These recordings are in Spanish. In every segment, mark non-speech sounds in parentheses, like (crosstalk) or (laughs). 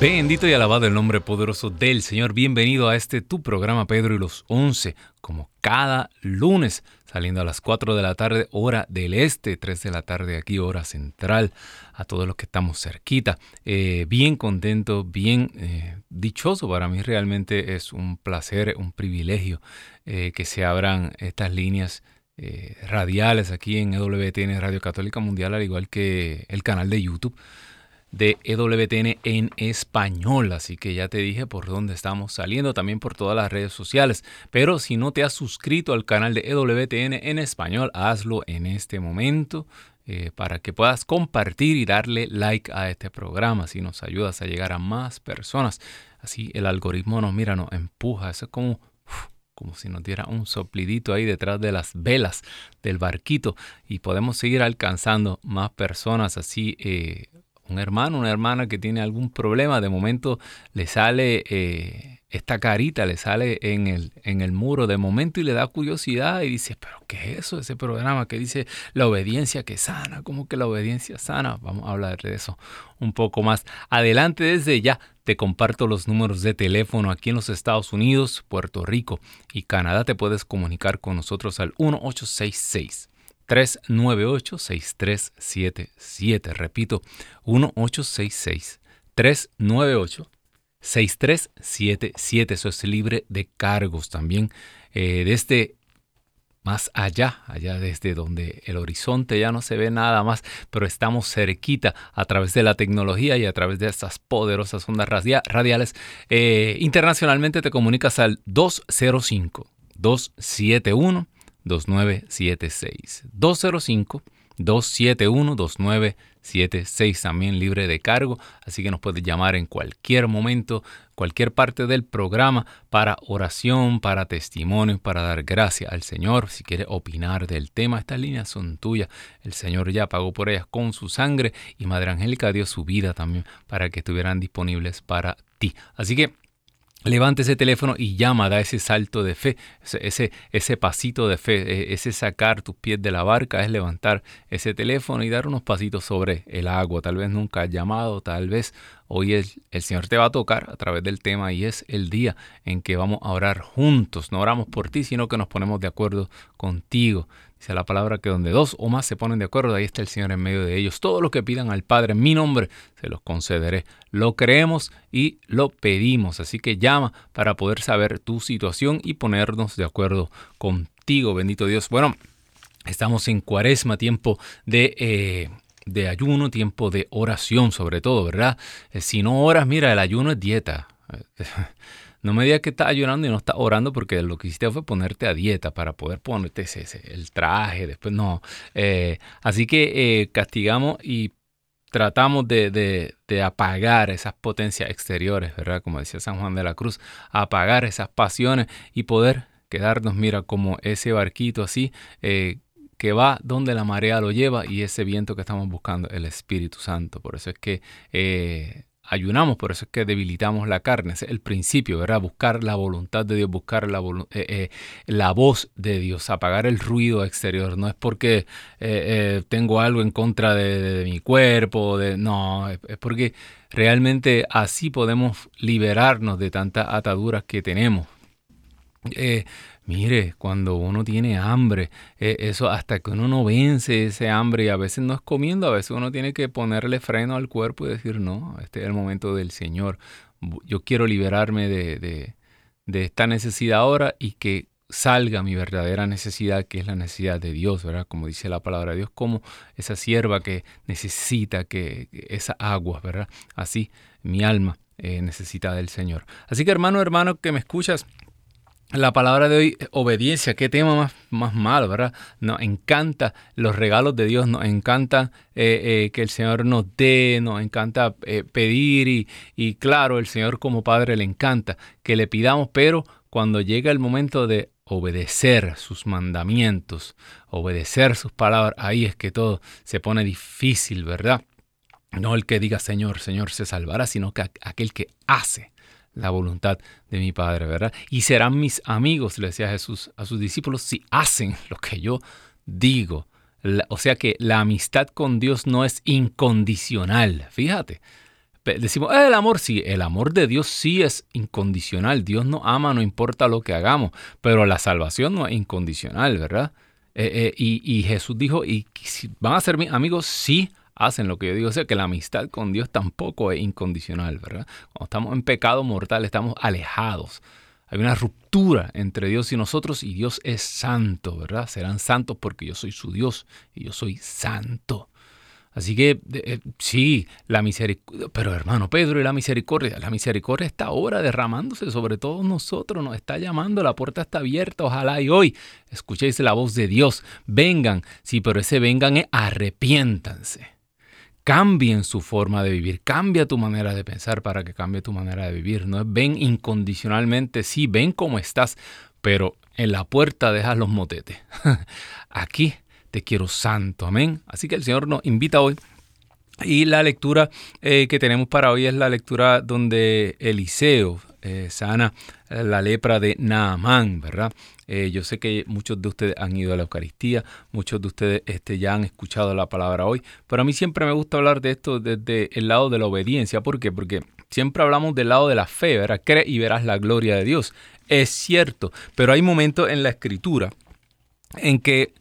Bendito y alabado el nombre poderoso del Señor. Bienvenido a este tu programa Pedro y los Once, como cada lunes, saliendo a las 4 de la tarde, hora del este, 3 de la tarde aquí, hora central, a todos los que estamos cerquita. Eh, bien contento, bien eh, dichoso. Para mí realmente es un placer, un privilegio eh, que se abran estas líneas. radiales aquí en EWTN Radio Católica Mundial, al igual que el canal de YouTube de EWTN en español. Así que ya te dije por dónde estamos saliendo, también por todas las redes sociales. Pero si no te has suscrito al canal de EWTN en español, hazlo en este momento. Eh, para que puedas compartir y darle like a este programa, si nos ayudas a llegar a más personas. Así el algoritmo nos mira, nos empuja, es como como si nos diera un soplidito ahí detrás de las velas del barquito y podemos seguir alcanzando más personas así eh, un hermano, una hermana que tiene algún problema, de momento le sale eh, esta carita, le sale en el, en el muro de momento y le da curiosidad y dice, pero ¿qué es eso? Ese programa que dice la obediencia que sana, ¿cómo que la obediencia sana? Vamos a hablar de eso un poco más adelante desde ya. Te comparto los números de teléfono aquí en los Estados Unidos, Puerto Rico y Canadá. Te puedes comunicar con nosotros al 1866 398-6377. Repito, 1866-398-6377. Eso es libre de cargos también. Eh, desde más allá, allá desde donde el horizonte ya no se ve nada más, pero estamos cerquita a través de la tecnología y a través de estas poderosas ondas radiales. Eh, internacionalmente te comunicas al 205 271 2976. 205 271 2976 también libre de cargo, así que nos puedes llamar en cualquier momento, cualquier parte del programa para oración, para testimonio, para dar gracias al Señor. Si quieres opinar del tema, estas líneas son tuyas. El Señor ya pagó por ellas con su sangre y Madre Angélica dio su vida también para que estuvieran disponibles para ti. Así que Levante ese teléfono y llama, da ese salto de fe, ese, ese pasito de fe, e, ese sacar tus pies de la barca, es levantar ese teléfono y dar unos pasitos sobre el agua. Tal vez nunca has llamado, tal vez hoy el Señor te va a tocar a través del tema y es el día en que vamos a orar juntos. No oramos por ti, sino que nos ponemos de acuerdo contigo. Dice la palabra que donde dos o más se ponen de acuerdo, ahí está el Señor en medio de ellos. Todo lo que pidan al Padre en mi nombre, se los concederé. Lo creemos y lo pedimos. Así que llama para poder saber tu situación y ponernos de acuerdo contigo, bendito Dios. Bueno, estamos en cuaresma, tiempo de... Eh, de ayuno, tiempo de oración sobre todo, ¿verdad? Eh, si no oras, mira, el ayuno es dieta. (laughs) No me digas que estás ayunando y no estás orando porque lo que hiciste fue ponerte a dieta para poder ponerte ese, el traje, después no. Eh, así que eh, castigamos y tratamos de, apagar esas potencias exteriores, ¿verdad? Como decía San Juan de la Cruz, apagar esas pasiones y poder quedarnos, mira, como ese barquito así, eh, que va donde la marea lo lleva y ese viento que estamos buscando, el Espíritu Santo. Por eso es que ayunamos, por eso es que debilitamos la carne. es el principio, ¿verdad? Buscar la voluntad de Dios, buscar la, eh, eh, la voz de Dios, apagar el ruido exterior. No es porque eh, tengo algo en contra de, mi cuerpo, de, no, es, porque realmente así podemos liberarnos de tantas ataduras que tenemos. Mire, cuando uno tiene hambre, eh, eso hasta que uno no vence ese hambre y a veces no es comiendo, a veces uno tiene que ponerle freno al cuerpo y decir, no, este es el momento del Señor. Yo quiero liberarme de, de, de esta necesidad ahora y que salga mi verdadera necesidad, que es la necesidad de Dios, ¿verdad? Como dice la palabra de Dios, como esa sierva que necesita que, esa agua, ¿verdad? Así mi alma eh, necesita del Señor. Así que hermano, hermano, que me escuchas, la palabra de hoy, obediencia, qué tema más, más malo, ¿verdad? Nos encanta los regalos de Dios, nos encanta eh, eh, que el Señor nos dé, nos encanta eh, pedir y, y claro, el Señor como Padre le encanta que le pidamos, pero cuando llega el momento de obedecer sus mandamientos, obedecer sus palabras, ahí es que todo se pone difícil, ¿verdad? No el que diga Señor, Señor se salvará, sino que aquel que hace la voluntad de mi Padre, ¿verdad? Y serán mis amigos, le decía Jesús a sus discípulos, si hacen (laughs) lo que yo digo. o sea que la amistad con Dios no es incondicional, fíjate. Decimos, eh, el amor sí, el amor de Dios sí es incondicional. Dios nos ama, no importa lo que hagamos, pero la salvación no es incondicional, ¿verdad? Eh, eh, y, Jesús dijo, y van a ser mis amigos, sí hacen lo que yo digo. O sea, que la amistad con Dios tampoco es incondicional, ¿verdad? Cuando estamos en pecado mortal, estamos alejados. Hay una ruptura entre Dios y nosotros y Dios es santo, ¿verdad? Serán santos porque yo soy su Dios y yo soy santo. Así que eh, sí, la misericordia, pero hermano Pedro y la misericordia, la misericordia está ahora derramándose sobre todos nosotros, nos está llamando, la puerta está abierta, ojalá y hoy escuchéis la voz de Dios, vengan, sí, pero ese vengan es arrepiéntanse. Cambien su forma de vivir, cambia tu manera de pensar para que cambie tu manera de vivir. No ven incondicionalmente, sí, ven como estás, pero en la puerta dejas los motetes. (laughs) Aquí te quiero santo. Amén. Así que el Señor nos invita hoy. Y la lectura eh, que tenemos para hoy es la lectura donde Eliseo eh, sana la lepra de Naamán, ¿verdad? Eh, yo sé que muchos de ustedes han ido a la Eucaristía, muchos de ustedes este, ya han escuchado la palabra hoy, pero a mí siempre me gusta hablar de esto desde el lado de la obediencia. ¿Por qué? Porque siempre hablamos del lado de la fe, ¿verdad? Cree y verás la gloria de Dios. Es cierto, pero hay momentos en la escritura en que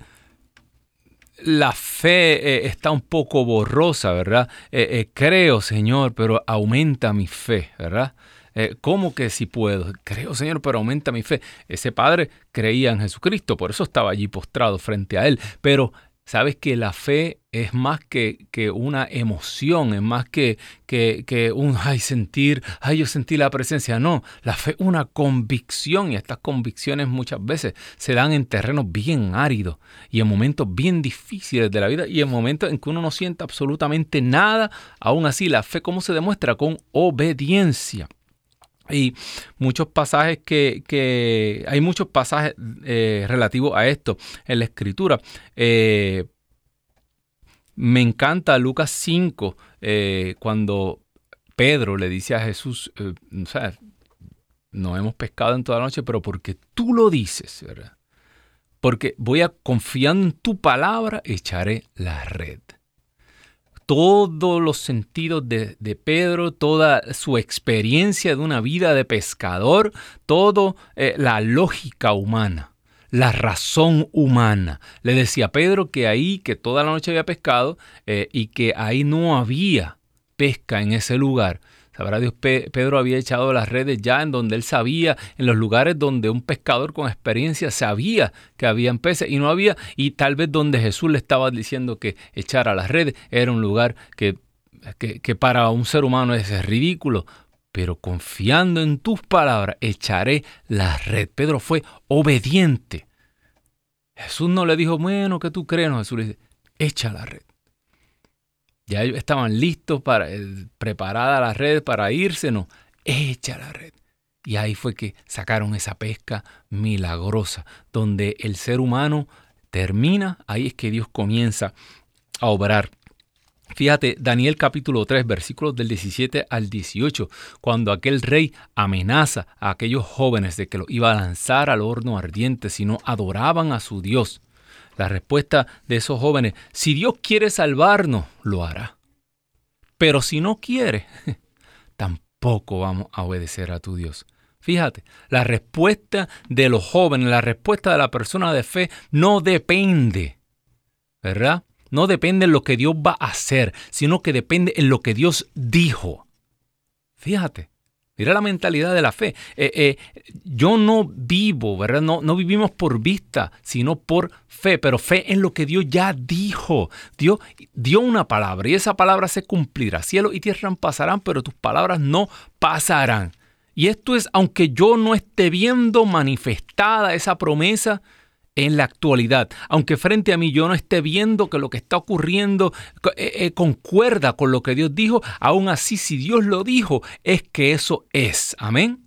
la fe eh, está un poco borrosa, ¿verdad? Eh, creo, Señor, pero aumenta mi fe, ¿verdad? ¿Cómo que si puedo? Creo, Señor, pero aumenta mi fe. Ese padre creía en Jesucristo, por eso estaba allí postrado frente a él. Pero Sabes que la fe es más que, que una emoción, es más que, que, un, (laughs) ay, sentir, ay, yo sentí la presencia. No, la fe es una convicción y estas convicciones muchas veces se dan en terrenos bien áridos y en momentos bien difíciles de la vida y en momentos en que uno no siente absolutamente nada. Aún así, la fe, ¿cómo se demuestra? Con obediencia. Y muchos pasajes que, hay muchos pasajes eh, relativos a esto en la escritura. Eh, me encanta Lucas 5, eh, cuando Pedro le dice a Jesús, o sea, no hemos pescado en toda la noche, pero porque tú lo dices, ¿verdad? Porque voy a confiar en tu palabra, echaré la red todos los sentidos de, Pedro, toda su experiencia de una vida de pescador, toda eh, la lógica humana, la razón humana. Le decía a Pedro que ahí, que toda la noche había pescado eh, y que ahí no había pesca en ese lugar. Sabrá Dios, Pedro había echado las redes ya en donde él sabía, en los lugares donde un pescador con experiencia sabía que habían peces y no había, y tal vez donde Jesús le estaba diciendo que echara las redes era un lugar que, que, para un ser humano es ridículo, pero confiando en tus palabras, echaré la red. Pedro fue obediente. Jesús no le dijo, bueno, ¿qué tú crees? No, Jesús le dice, echa la red. Ya estaban listos para eh, preparada la red para irse, no, echa la red. Y ahí fue que sacaron esa pesca milagrosa, donde el ser humano termina, ahí es que Dios comienza a obrar. Fíjate, Daniel capítulo 3, versículos del 17 al 18, cuando aquel rey amenaza a aquellos jóvenes de que lo iba a lanzar al horno ardiente si no adoraban a su Dios. La respuesta de esos jóvenes, si Dios quiere salvarnos, lo hará. Pero si no quiere, (laughs) tampoco vamos a obedecer a tu Dios. Fíjate, la respuesta de los jóvenes, la respuesta de la persona de fe no depende, ¿verdad? No depende en lo que Dios va a hacer, sino que depende en lo que Dios dijo. Fíjate, Mira la mentalidad de la fe. Eh, eh, yo no vivo, ¿verdad? No, no vivimos por vista, sino por fe, pero fe en lo que Dios ya dijo. Dios dio una palabra y esa palabra se cumplirá. Cielo y tierra pasarán, pero tus palabras no pasarán. Y esto es, aunque yo no esté viendo manifestada esa promesa, en la actualidad, aunque frente a mí yo no esté viendo que lo que está ocurriendo eh, eh, concuerda con lo que Dios dijo, aún así si Dios lo dijo, es que eso es. Amén.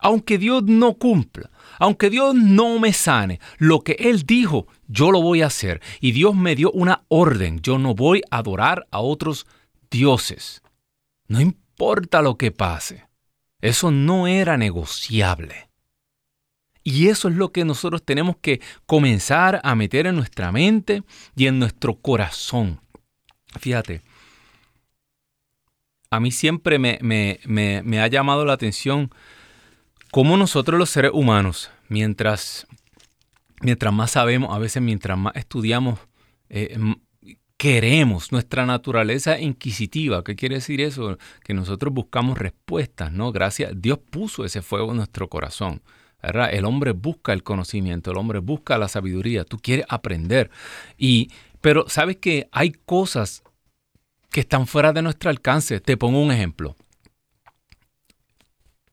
Aunque Dios no cumpla, aunque Dios no me sane, lo que Él dijo, yo lo voy a hacer. Y Dios me dio una orden, yo no voy a adorar a otros dioses. No importa lo que pase. Eso no era negociable. Y eso es lo que nosotros tenemos que comenzar a meter en nuestra mente y en nuestro corazón. Fíjate, a mí siempre me, me, ha llamado la atención cómo nosotros los seres humanos, mientras, mientras más sabemos, a veces mientras más estudiamos, eh, queremos, nuestra naturaleza inquisitiva. ¿Qué quiere decir eso? Que nosotros buscamos respuestas, ¿no? Gracias, Dios puso ese fuego en nuestro corazón. ¿Verdad? El hombre busca el conocimiento, el hombre busca la sabiduría, tú quieres aprender. Y, pero sabes que hay cosas que están fuera de nuestro alcance. Te pongo un ejemplo.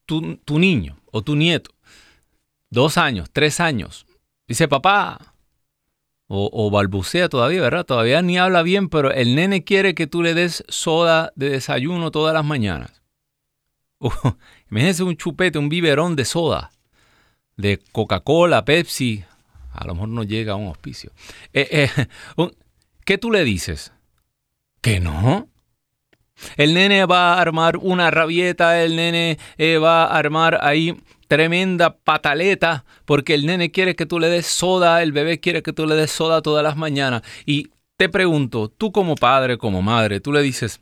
Tu, tu niño o tu nieto, dos años, tres años, dice papá, o, balbucea todavía, ¿verdad? Todavía ni habla bien, pero el nene quiere que tú le des soda de desayuno todas las mañanas. (laughs) imagínese un chupete, un biberón de soda, de Coca-Cola, Pepsi, a lo mejor no llega a un hospicio. Eh, eh, (laughs) ¿Qué tú le dices? que no. El nene va a armar una rabieta, el nene eh, va a armar ahí tremenda pataleta, porque el nene quiere que tú le des soda, el bebé quiere que tú le des soda todas las mañanas. Y te pregunto, tú como padre, como madre, tú le dices,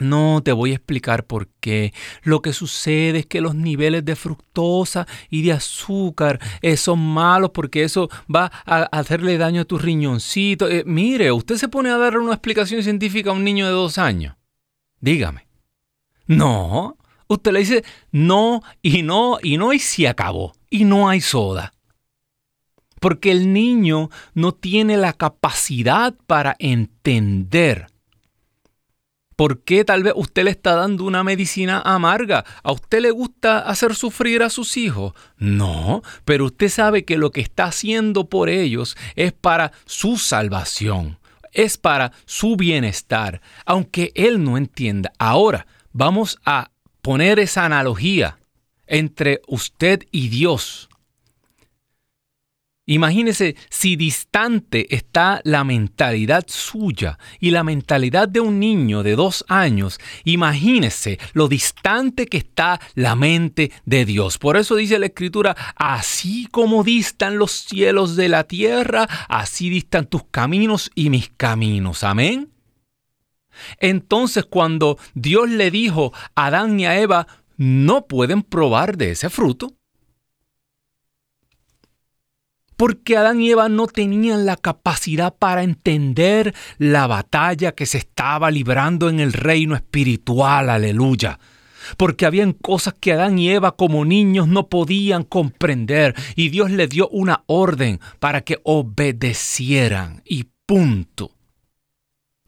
no te voy a explicar por qué. Lo que sucede es que los niveles de fructosa y de azúcar eh, son malos porque eso va a hacerle daño a tus riñoncitos. Eh, mire, usted se pone a dar una explicación científica a un niño de dos años. Dígame. No, usted le dice no y no y no y se acabó. Y no hay soda. Porque el niño no tiene la capacidad para entender ¿Por qué tal vez usted le está dando una medicina amarga? ¿A usted le gusta hacer sufrir a sus hijos? No, pero usted sabe que lo que está haciendo por ellos es para su salvación, es para su bienestar, aunque él no entienda. Ahora, vamos a poner esa analogía entre usted y Dios. Imagínese si distante está la mentalidad suya y la mentalidad de un niño de dos años. Imagínese lo distante que está la mente de Dios. Por eso dice la Escritura, así como distan los cielos de la tierra, así distan tus caminos y mis caminos. Amén. Entonces cuando Dios le dijo a Adán y a Eva, no pueden probar de ese fruto, porque Adán y Eva no tenían la capacidad para entender la batalla que se estaba librando en el reino espiritual, aleluya. Porque habían cosas que Adán y Eva como niños no podían comprender y Dios les dio una orden para que obedecieran y punto.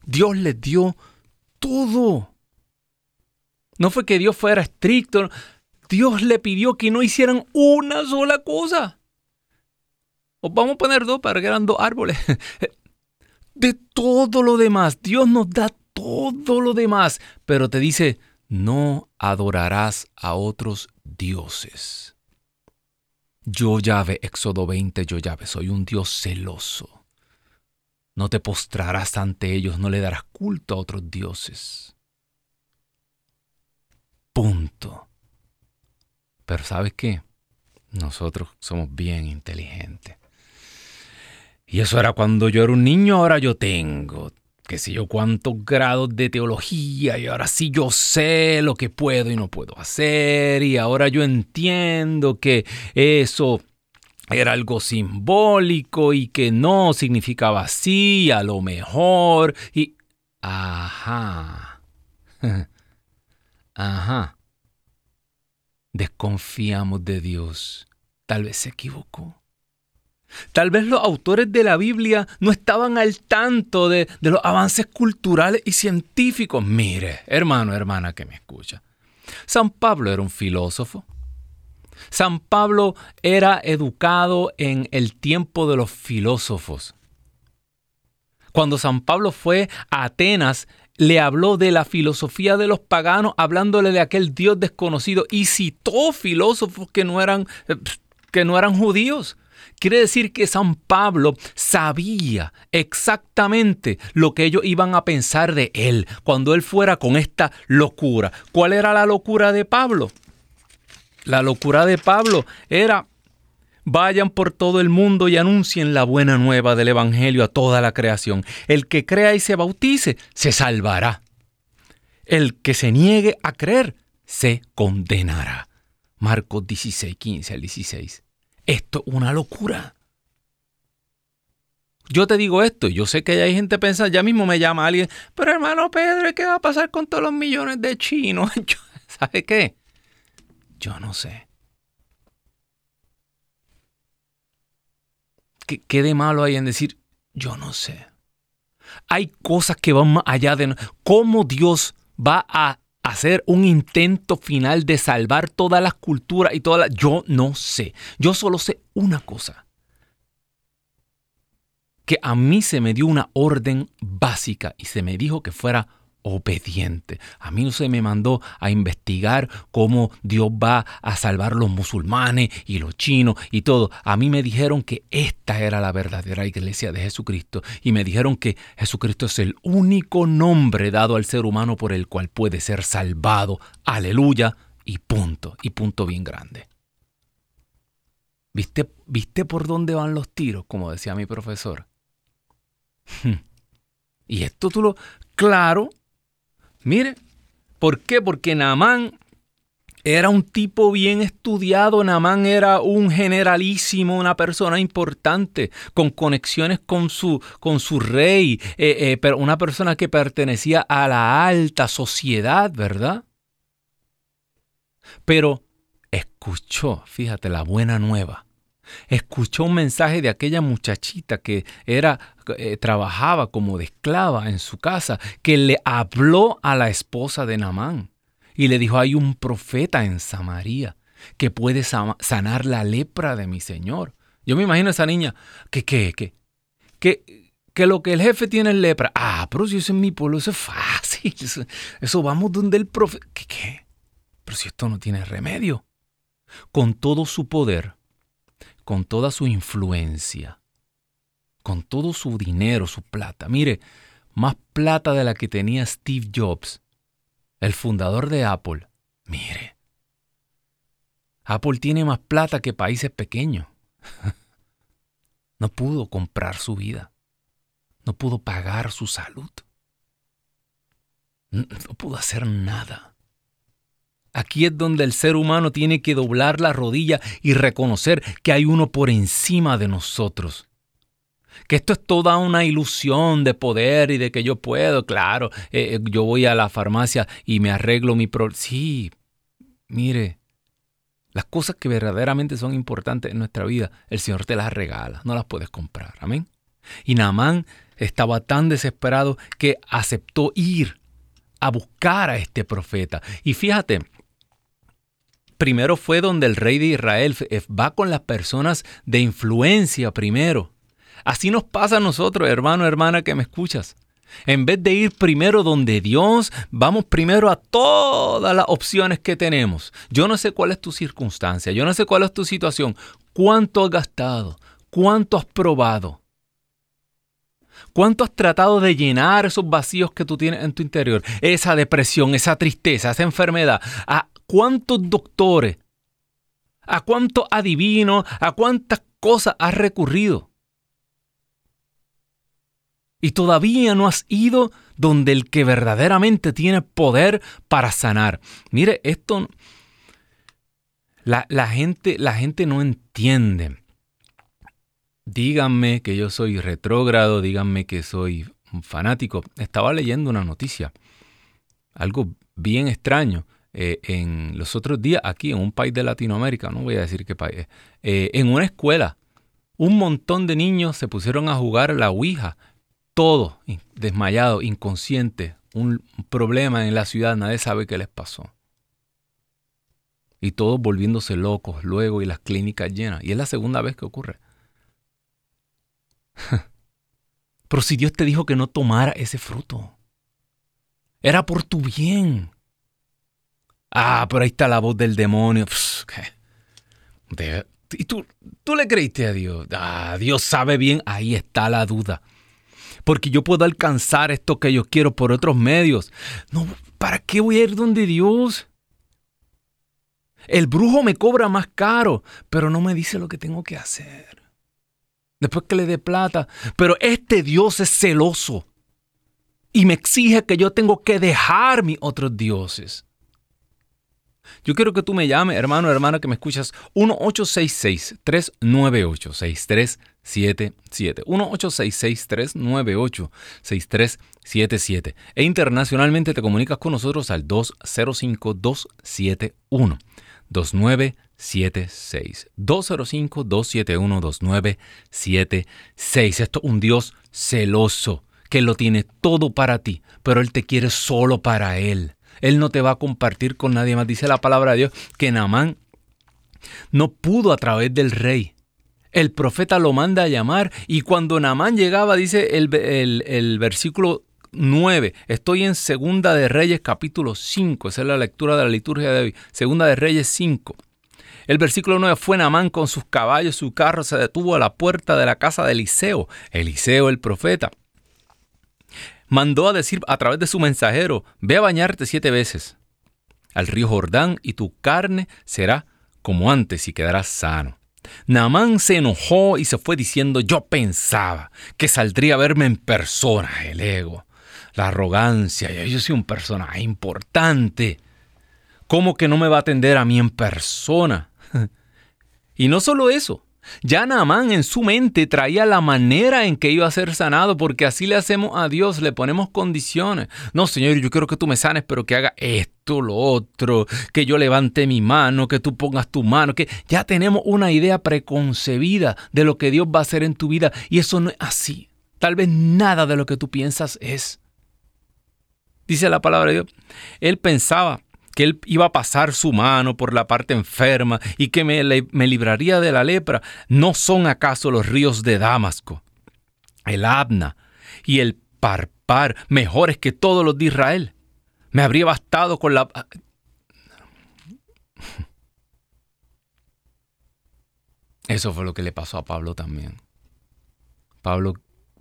Dios les dio todo. No fue que Dios fuera estricto, Dios le pidió que no hicieran una sola cosa. O vamos a poner dos para que eran dos árboles. (laughs) De todo lo demás, Dios nos da todo lo demás, pero te dice, no adorarás a otros dioses. Yo llave, Éxodo 20, yo llave, soy un Dios celoso. No te postrarás ante ellos, no le darás culto a otros dioses. Punto. Pero ¿sabes qué? Nosotros somos bien inteligentes. Y eso era cuando yo era un niño, ahora yo tengo qué sé yo cuántos grados de teología y ahora sí yo sé lo que puedo y no puedo hacer y ahora yo entiendo que eso era algo simbólico y que no significaba así, a lo mejor y... Ajá. (laughs) Ajá. Desconfiamos de Dios. Tal vez se equivocó. Tal vez los autores de la Biblia no estaban al tanto de, los avances culturales y científicos. Mire, hermano, hermana que me escucha. San Pablo era un filósofo. San Pablo era educado en el tiempo de los filósofos. Cuando San Pablo fue a Atenas, le habló de la filosofía de los paganos, hablándole de aquel Dios desconocido y citó filósofos que no eran, eh, que no eran judíos. Quiere decir que San Pablo sabía exactamente lo que ellos iban a pensar de él cuando él fuera con esta locura. ¿Cuál era la locura de Pablo? La locura de Pablo era Vayan por todo el mundo y anuncien la buena nueva del Evangelio a toda la creación. El que crea y se bautice, se salvará. El que se niegue a creer, se condenará. Marcos 16, 15 al 16. Esto es una locura. Yo te digo esto, yo sé que hay gente pensando, ya mismo me llama alguien, pero hermano Pedro, ¿qué va a pasar con todos los millones de chinos? (laughs) ¿Sabe qué? Yo no sé. ¿Qué, de malo hay en decir, yo no sé? Hay cosas que van más allá de... ¿Cómo Dios va a hacer un intento final de salvar todas las culturas y todas las... Yo no sé. Yo solo sé una cosa. Que a mí se me dio una orden básica y se me dijo que fuera obediente. A mí no se me mandó a investigar cómo Dios va a salvar los musulmanes y los chinos y todo. A mí me dijeron que esta era la verdadera iglesia de Jesucristo y me dijeron que Jesucristo es el único nombre dado al ser humano por el cual puede ser salvado. Aleluya y punto. Y punto bien grande. ¿Viste, ¿Viste por dónde van los tiros? Como decía mi profesor. (laughs) Y esto tú lo... Claro, Mire, ¿por qué? Porque Naamán era un tipo bien estudiado, Naamán era un generalísimo, una persona importante, con conexiones con su, con su rey, eh, eh, pero una persona que pertenecía a la alta sociedad, ¿verdad? Pero escuchó, fíjate, la buena nueva escuchó un mensaje de aquella muchachita que era eh, trabajaba como de esclava en su casa, que le habló a la esposa de Namán y le dijo, hay un profeta en Samaria que puede sanar la lepra de mi señor. Yo me imagino a esa niña que, que, que, que, que lo que el jefe tiene es lepra. Ah, pero si eso es mi pueblo, eso es fácil. Eso, eso vamos donde el profeta. ¿Qué, ¿Qué? Pero si esto no tiene remedio. Con todo su poder, con toda su influencia, con todo su dinero, su plata. Mire, más plata de la que tenía Steve Jobs, el fundador de Apple. Mire, Apple tiene más plata que países pequeños. (laughs) No pudo comprar su vida. No pudo pagar su salud. No pudo hacer nada. Aquí es donde el ser humano tiene que doblar la rodilla y reconocer que hay uno por encima de nosotros. Que esto es toda una ilusión de poder y de que yo puedo, claro, eh, eh, yo voy a la farmacia y me arreglo mi problema. Sí, mire, las cosas que verdaderamente son importantes en nuestra vida, el Señor te las regala, no las puedes comprar. Amén. Y Naamán estaba tan desesperado que aceptó ir a buscar a este profeta. Y fíjate, primero fue donde el rey de Israel eh, va con las personas de influencia primero. Así nos pasa a nosotros, hermano, hermana, que me escuchas. En vez de ir primero donde Dios, vamos primero a todas las opciones que tenemos. Yo no sé cuál es tu circunstancia, yo no sé cuál es tu situación, cuánto has gastado, cuánto has probado, cuánto has tratado de llenar esos vacíos que tú tienes en tu interior, esa depresión, esa tristeza, esa enfermedad. Ah, cuántos doctores, a cuántos adivinos, a cuántas cosas has recurrido. Y todavía no has ido donde el que verdaderamente tiene poder para sanar. Mire, esto la, gente, la gente no entiende. Díganme que yo soy retrógrado, díganme que soy un fanático. Estaba leyendo una noticia, algo bien extraño. Eh, en los otros días aquí en un país de Latinoamérica, no voy a decir qué país, eh, en una escuela, un montón de niños se pusieron a jugar la Ouija, todos desmayados, inconscientes, un problema en la ciudad, nadie sabe qué les pasó. Y todos volviéndose locos luego y las clínicas llenas. Y es la segunda vez que ocurre. (laughs) Pero si Dios te dijo que no tomara ese fruto, era por tu bien. Ah, pero ahí está la voz del demonio. y tú, tú le creíste a Dios. Ah, Dios sabe bien, ahí está la duda. Porque yo puedo alcanzar esto que yo quiero por otros medios. No, ¿para qué voy a ir donde Dios? El brujo me cobra más caro, pero no me dice lo que tengo que hacer. Después que le dé plata. Pero este Dios es celoso y me exige que yo tengo que dejar mis otros dioses. Yo quiero que tú me llames, hermano, hermana, que me escuchas, 1-866-398-6377. 1-866-398-6377. E internacionalmente te comunicas con nosotros al 205-271. 2976. 205-271-2976. Esto es un Dios celoso que lo tiene todo para ti, pero Él te quiere solo para Él. Él no te va a compartir con nadie más. Dice la palabra de Dios que Naamán no pudo a través del rey. El profeta lo manda a llamar y cuando Naamán llegaba, dice el, el versículo 9. Estoy en Segunda de Reyes capítulo 5. Esa es la lectura de la liturgia de hoy. Segunda de Reyes 5. El versículo 9 fue Naamán con sus caballos, su carro se detuvo a la puerta de la casa de Eliseo. Eliseo el profeta mandó a decir a través de su mensajero, ve a bañarte siete veces al río Jordán y tu carne será como antes y quedarás sano. Naamán se enojó y se fue diciendo, yo pensaba que saldría a verme en persona, el ego, la arrogancia, yo soy un personaje importante. ¿Cómo que no me va a atender a mí en persona? (laughs) y no solo eso, ya Naamán en su mente traía la manera en que iba a ser sanado, porque así le hacemos a Dios, le ponemos condiciones. No, Señor, yo quiero que tú me sanes, pero que haga esto, lo otro, que yo levante mi mano, que tú pongas tu mano, que ya tenemos una idea preconcebida de lo que Dios va a hacer en tu vida, y eso no es así. Tal vez nada de lo que tú piensas es. Dice la palabra de Dios. Él pensaba que él iba a pasar su mano por la parte enferma y que me, libraría de la lepra, ¿no son acaso los ríos de Damasco, el Abna y el Parpar mejores que todos los de Israel? Me habría bastado con la... (laughs) Eso fue lo que le pasó a Pablo también. Pablo,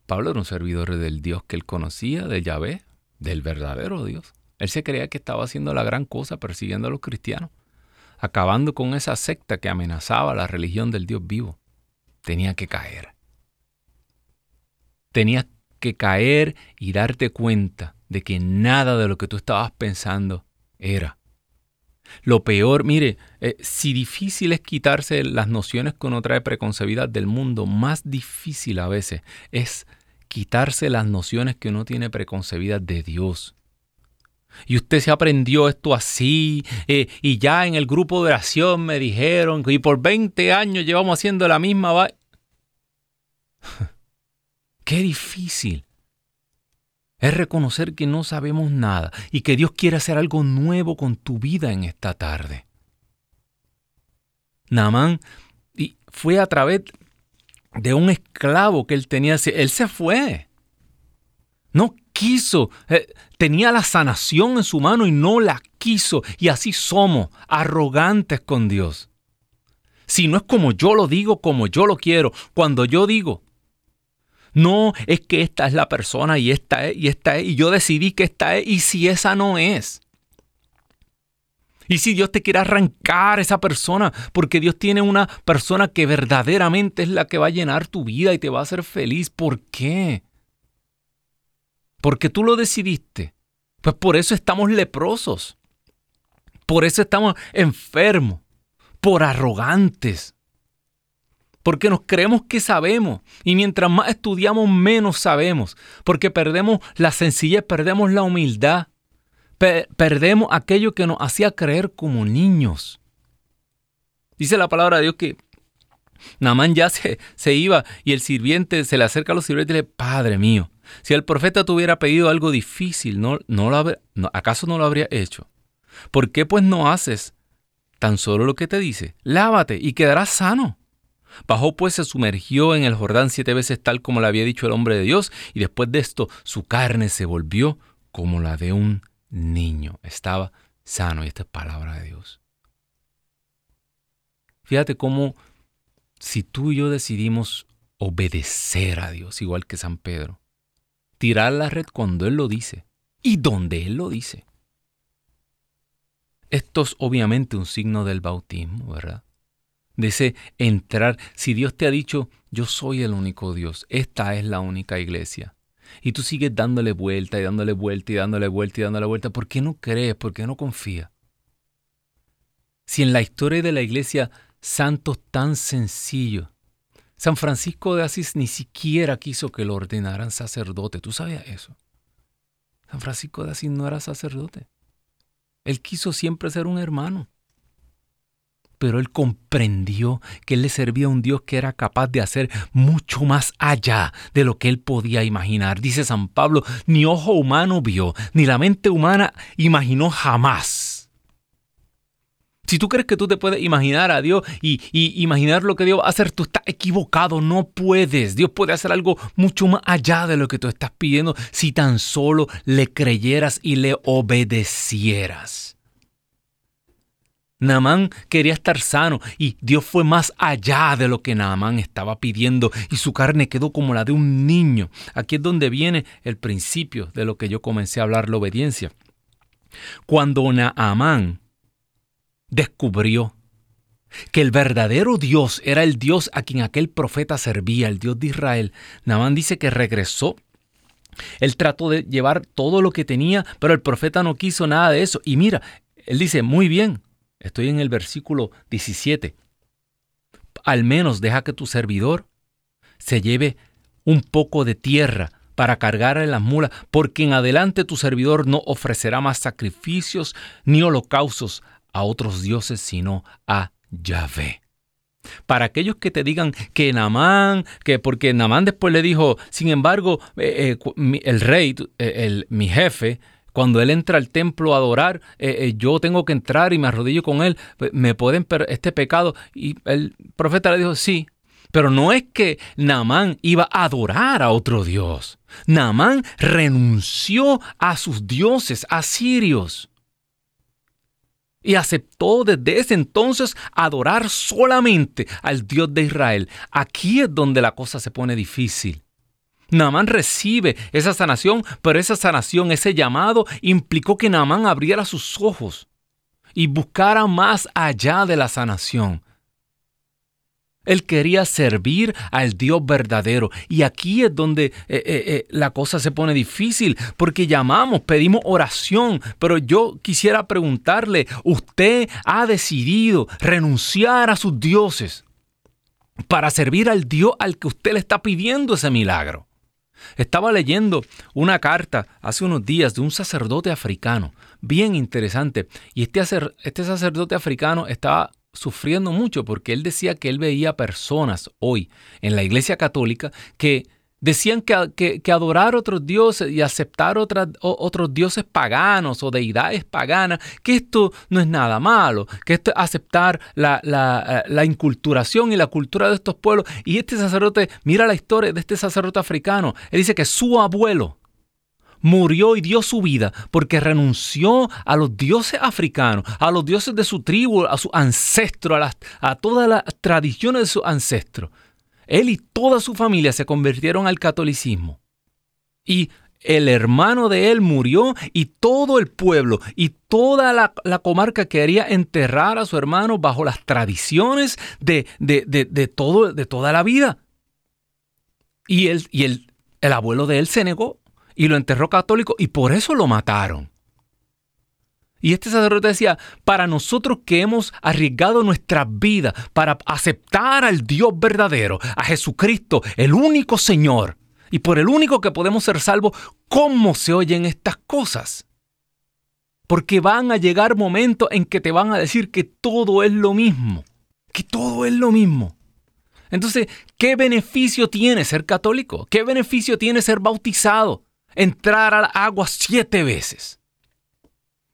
Pablo era un servidor del Dios que él conocía, de Yahvé, del verdadero Dios. Él se creía que estaba haciendo la gran cosa persiguiendo a los cristianos, acabando con esa secta que amenazaba la religión del Dios vivo. Tenía que caer. Tenía que caer y darte cuenta de que nada de lo que tú estabas pensando era. Lo peor, mire, eh, si difícil es quitarse las nociones que uno trae preconcebidas del mundo, más difícil a veces es quitarse las nociones que uno tiene preconcebidas de Dios. Y usted se aprendió esto así, eh, y ya en el grupo de oración me dijeron, y por 20 años llevamos haciendo la misma... (laughs) Qué difícil es reconocer que no sabemos nada y que Dios quiere hacer algo nuevo con tu vida en esta tarde. Naamán fue a través de un esclavo que él tenía. Él se fue. No quiso. Eh, tenía la sanación en su mano y no la quiso. Y así somos, arrogantes con Dios. Si no es como yo lo digo, como yo lo quiero, cuando yo digo, no, es que esta es la persona y esta es y esta es, y yo decidí que esta es, y si esa no es. Y si Dios te quiere arrancar esa persona, porque Dios tiene una persona que verdaderamente es la que va a llenar tu vida y te va a hacer feliz, ¿por qué? Porque tú lo decidiste. Pues por eso estamos leprosos. Por eso estamos enfermos, por arrogantes. Porque nos creemos que sabemos y mientras más estudiamos menos sabemos. Porque perdemos la sencillez, perdemos la humildad. perdemos aquello que nos hacía creer como niños. Dice la palabra de Dios que Namán ya se, se iba y el sirviente se le acerca a los sirvientes y le dice, Padre mío, si el profeta te hubiera pedido algo difícil, ¿no, no lo ¿acaso no lo habría hecho? ¿Por qué pues no haces tan solo lo que te dice? Lávate y quedarás sano. Bajó pues se sumergió en el Jordán siete veces tal como le había dicho el hombre de Dios, y después de esto su carne se volvió como la de un niño. Estaba sano, y esta es palabra de Dios. Fíjate cómo si tú y yo decidimos obedecer a Dios, igual que San Pedro, tirar la red cuando Él lo dice y donde Él lo dice. Esto es obviamente un signo del bautismo, ¿verdad? De ese entrar, si Dios te ha dicho, yo soy el único Dios, esta es la única iglesia, y tú sigues dándole vuelta y dándole vuelta y dándole vuelta y dándole vuelta, ¿por qué no crees? ¿Por qué no confías? Si en la historia de la iglesia santos tan sencillos San Francisco de Asís ni siquiera quiso que lo ordenaran sacerdote. ¿Tú sabías eso? San Francisco de Asís no era sacerdote. Él quiso siempre ser un hermano. Pero él comprendió que él le servía a un Dios que era capaz de hacer mucho más allá de lo que él podía imaginar. Dice San Pablo, ni ojo humano vio, ni la mente humana imaginó jamás si tú crees que tú te puedes imaginar a Dios y, imaginar lo que Dios va a hacer, tú estás equivocado, no puedes. Dios puede hacer algo mucho más allá de lo que tú estás pidiendo si tan solo le creyeras y le obedecieras. Naamán quería estar sano y Dios fue más allá de lo que Naamán estaba pidiendo y su carne quedó como la de un niño. Aquí es donde viene el principio de lo que yo comencé a hablar, la obediencia. Cuando Naamán descubrió que el verdadero Dios era el Dios a quien aquel profeta servía, el Dios de Israel. Namán dice que regresó. Él trató de llevar todo lo que tenía, pero el profeta no quiso nada de eso. Y mira, él dice, muy bien, estoy en el versículo 17. Al menos deja que tu servidor se lleve un poco de tierra para cargar en las mulas, porque en adelante tu servidor no ofrecerá más sacrificios ni holocaustos a otros dioses, sino a Yahvé. Para aquellos que te digan que Namán, que porque Namán después le dijo, sin embargo, eh, eh, el rey, eh, mi jefe, cuando él entra al templo a adorar, yo tengo que entrar y me arrodillo con él, pues, me pueden este pecado. Y el profeta le dijo, sí, pero no es que Namán iba a adorar a otro dios. Namán renunció a sus dioses asirios y aceptó desde ese entonces adorar solamente al Dios de Israel. Aquí es donde la cosa se pone difícil. Naamán recibe esa sanación, pero esa sanación, ese llamado, implicó que Naamán abriera sus ojos y buscara más allá de la sanación. Él quería servir al Dios verdadero. Y aquí es donde eh, eh, eh, la cosa se pone difícil, porque llamamos, pedimos oración, pero yo quisiera preguntarle, ¿usted ha decidido renunciar a sus dioses para servir al Dios al que usted le está pidiendo ese milagro? Estaba leyendo una carta hace unos días de un sacerdote africano, bien interesante, y este, este sacerdote africano estaba sufriendo mucho porque él decía que él veía personas hoy en la Iglesia Católica que decían que, que, adorar otros dioses y aceptar otros dioses paganos o deidades paganas, que esto no es nada malo, que esto es aceptar la, la, la, inculturación y la cultura de estos pueblos. Y este sacerdote, mira la historia de este sacerdote africano, él dice que su abuelo murió y dio su vida porque renunció a los dioses africanos, a los dioses de su tribu, a su ancestro, a, a todas las tradiciones de su ancestro. Él y toda su familia se convirtieron al catolicismo. Y el hermano de él murió y todo el pueblo y toda la, comarca quería enterrar a su hermano bajo las tradiciones de, de, todo, de toda la vida. Y, él, y el, el abuelo de él se negó y lo enterró católico y por eso lo mataron. Y este sacerdote decía, para nosotros que hemos arriesgado nuestra vida para aceptar al Dios verdadero, a Jesucristo, el único Señor, y por el único que podemos ser salvos, ¿cómo se oyen estas cosas? Porque van a llegar momentos en que te van a decir que todo es lo mismo, que todo es lo mismo. Entonces, ¿qué beneficio tiene ser católico? ¿Qué beneficio tiene ser bautizado? Entrar al agua siete veces.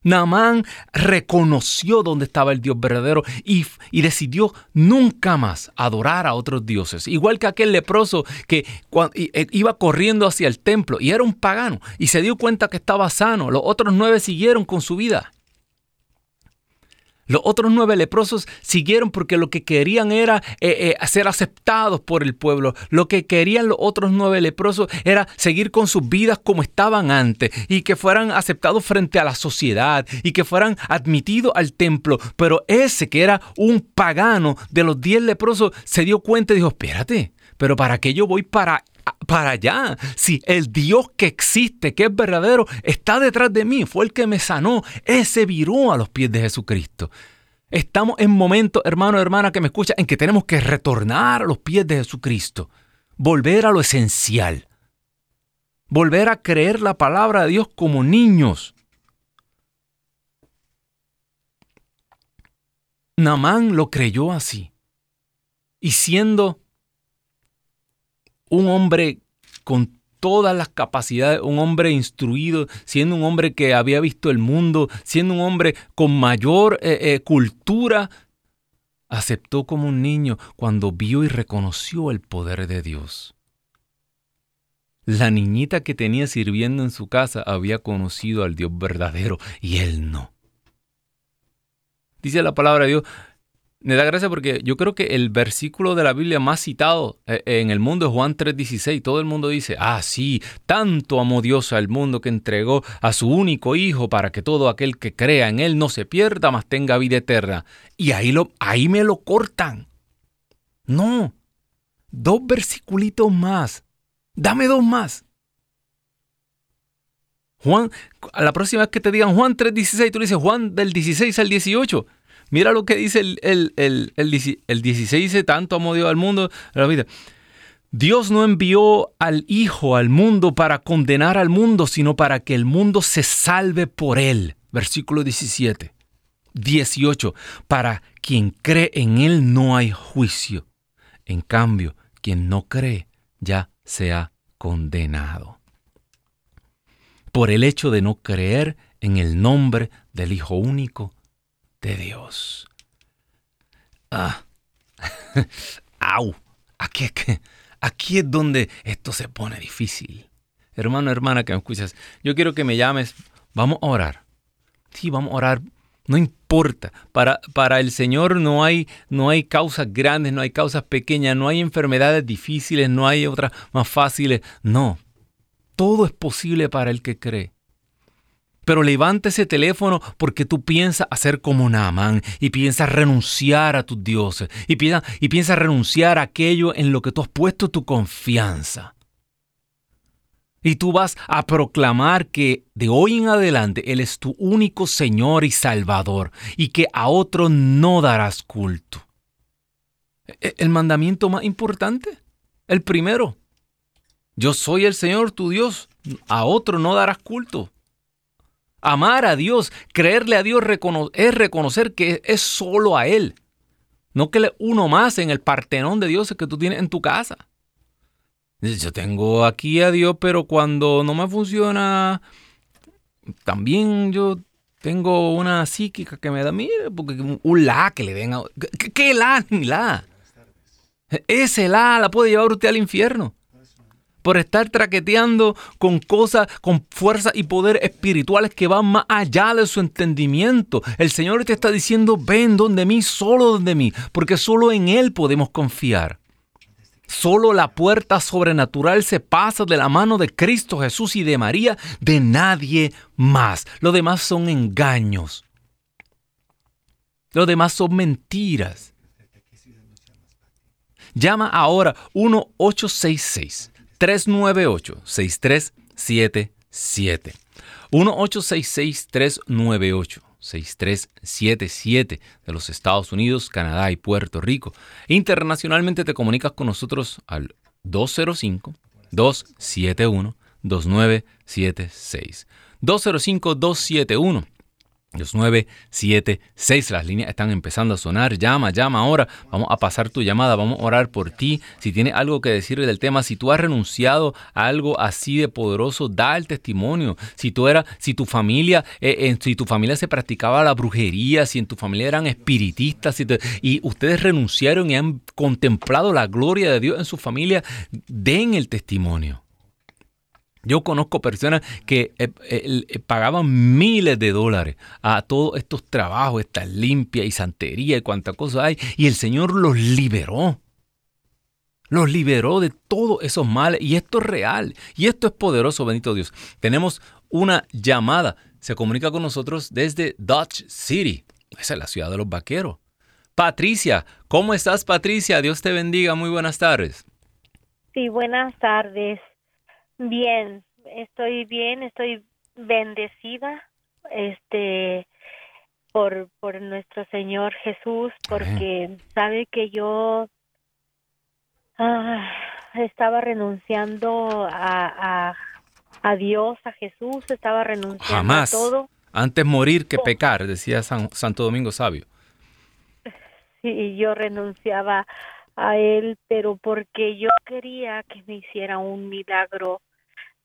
Naamán reconoció dónde estaba el Dios verdadero y, y, decidió nunca más adorar a otros dioses. Igual que aquel leproso que e, iba corriendo hacia el templo y era un pagano y se dio cuenta que estaba sano. Los otros nueve siguieron con su vida. Los otros nueve leprosos siguieron porque lo que querían era eh, eh, ser aceptados por el pueblo. Lo que querían los otros nueve leprosos era seguir con sus vidas como estaban antes y que fueran aceptados frente a la sociedad y que fueran admitidos al templo. Pero ese que era un pagano de los diez leprosos se dio cuenta y dijo, espérate, pero ¿para qué yo voy para para allá. Si el Dios que existe, que es verdadero, está detrás de mí, fue el que me sanó, ese viró a los pies de Jesucristo. Estamos en momentos, hermano, hermana, que me escucha, en que tenemos que retornar a los pies de Jesucristo, volver a lo esencial, volver a creer la palabra de Dios como niños. Namán lo creyó así. Y siendo un hombre con todas las capacidades, un hombre instruido, siendo un hombre que había visto el mundo, siendo un hombre con mayor eh, eh, cultura, aceptó como un niño cuando vio y reconoció el poder de Dios. La niñita que tenía sirviendo en su casa había conocido al Dios verdadero y él no. Dice la palabra de Dios, me da gracia porque yo creo que el versículo de la Biblia más citado eh, en el mundo es Juan 3:16. Todo el mundo dice, ah, sí, tanto amó Dios al mundo que entregó a su único Hijo para que todo aquel que crea en Él no se pierda, mas tenga vida eterna. Y ahí, lo, ahí me lo cortan. No, dos versiculitos más. Dame dos más. Juan, a la próxima vez que te digan Juan 3:16, tú le dices Juan del 16 al 18. Mira lo que dice el, el, el, el 16, dice, tanto amó Dios al mundo, la vida. Dios no envió al Hijo al mundo para condenar al mundo, sino para que el mundo se salve por él. Versículo 17. 18. Para quien cree en él no hay juicio. En cambio, quien no cree ya se ha condenado. Por el hecho de no creer en el nombre del Hijo único de Dios. Ah, (laughs) au, aquí, aquí es donde esto se pone difícil. Hermano, hermana que me escuchas, yo quiero que me llames, vamos a orar. Sí, vamos a orar. No importa, para, para el Señor no hay, no hay causas grandes, no hay causas pequeñas, no hay enfermedades difíciles, no hay otras más fáciles. No, todo es posible para el que cree. Pero levanta ese teléfono porque tú piensas hacer como Naamán y piensas renunciar a tus dioses y piensas, renunciar a aquello en lo que tú has puesto tu confianza. Y tú vas a proclamar que de hoy en adelante Él es tu único Señor y Salvador y que a otro no darás culto. E, el mandamiento más importante, el primero. Yo soy el Señor tu Dios, a otro no darás culto. Amar a Dios, creerle a Dios es reconocer que es solo a Él. No que le uno más en el partenón de Dios que tú tienes en tu casa. Yo tengo aquí a Dios, pero cuando no me funciona, también yo tengo una psíquica que me da, mire, porque un la que le den a... ¿Qué, la ni la? Ese la la puede llevar usted al infierno por estar traqueteando con cosas, con fuerza y poder espirituales que van más allá de su entendimiento. El Señor te está diciendo, ven donde mí, solo donde mí, porque solo en Él podemos confiar. Solo la puerta sobrenatural se pasa de la mano de Cristo Jesús y de María, de nadie más. Lo demás son engaños. Lo demás son mentiras. Llama ahora 1866 398-6377. 1-866-398-6377 de los Estados Unidos, Canadá y Puerto Rico. Internacionalmente te comunicas con nosotros al 205-271-2976. 205-271. 976. Las líneas están empezando a sonar. Llama, llama ahora. Vamos a pasar tu llamada. Vamos a orar por ti. Si tienes algo que decir del tema, si tú has renunciado a algo así de poderoso, da el testimonio. Si tú era, si tu familia, eh, en, si tu familia se practicaba la brujería, si en tu familia eran espiritistas y ustedes renunciaron y han contemplado la gloria de Dios en su familia, den el testimonio. Yo conozco personas que eh, eh, pagaban miles de dólares a todos estos trabajos, esta limpia y santería y cuánta cosa hay, y el Señor los liberó. Los liberó de todos esos males y esto es real y esto es poderoso, bendito Dios. Tenemos una llamada, se comunica con nosotros desde Dutch City, esa es la ciudad de los vaqueros. Patricia, ¿cómo estás Patricia? Dios te bendiga, muy buenas tardes. Sí, buenas tardes. Bien, estoy bien, estoy bendecida, este, por, por nuestro Señor Jesús, porque sabe que yo ah, estaba renunciando a, a, Dios, a Jesús, estaba renunciando a todo. Antes morir que pecar, decía Santo Domingo Sabio. Sí, yo renunciaba a Él, pero porque yo quería que me hiciera un milagro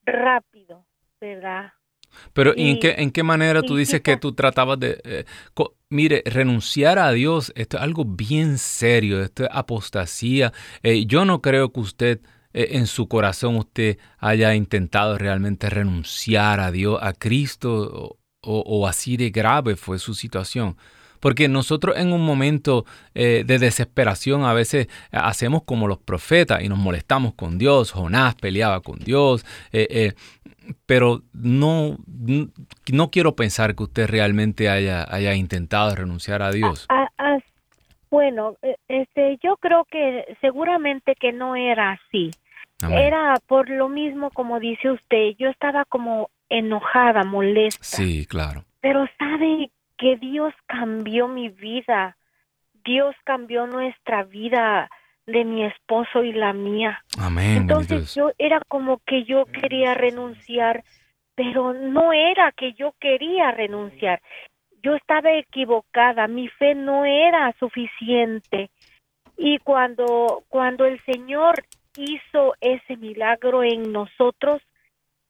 rápido, ¿verdad? Pero ¿en, qué, ¿en qué manera tú dices que tú tratabas de... Eh, mire, renunciar a Dios, esto es algo bien serio, esto es apostasía. Eh, yo no creo que usted eh, en su corazón usted haya intentado realmente renunciar a Dios, a Cristo, o así de grave fue su situación. Porque nosotros en un momento eh, de desesperación a veces hacemos como los profetas y nos molestamos con Dios. Jonás peleaba con Dios. Eh, eh, pero no, no quiero pensar que usted realmente haya, haya intentado renunciar a Dios. bueno, este, yo creo que seguramente que no era así. Era por lo mismo como dice usted, yo estaba como enojada, molesta. Sí, claro. Pero sabe que Dios cambió mi vida. Dios cambió nuestra vida de mi esposo y la mía. Amén. Entonces yo era como que yo quería renunciar, pero no era que yo quería renunciar. Yo estaba equivocada, mi fe no era suficiente. Y cuando cuando el Señor hizo ese milagro en nosotros,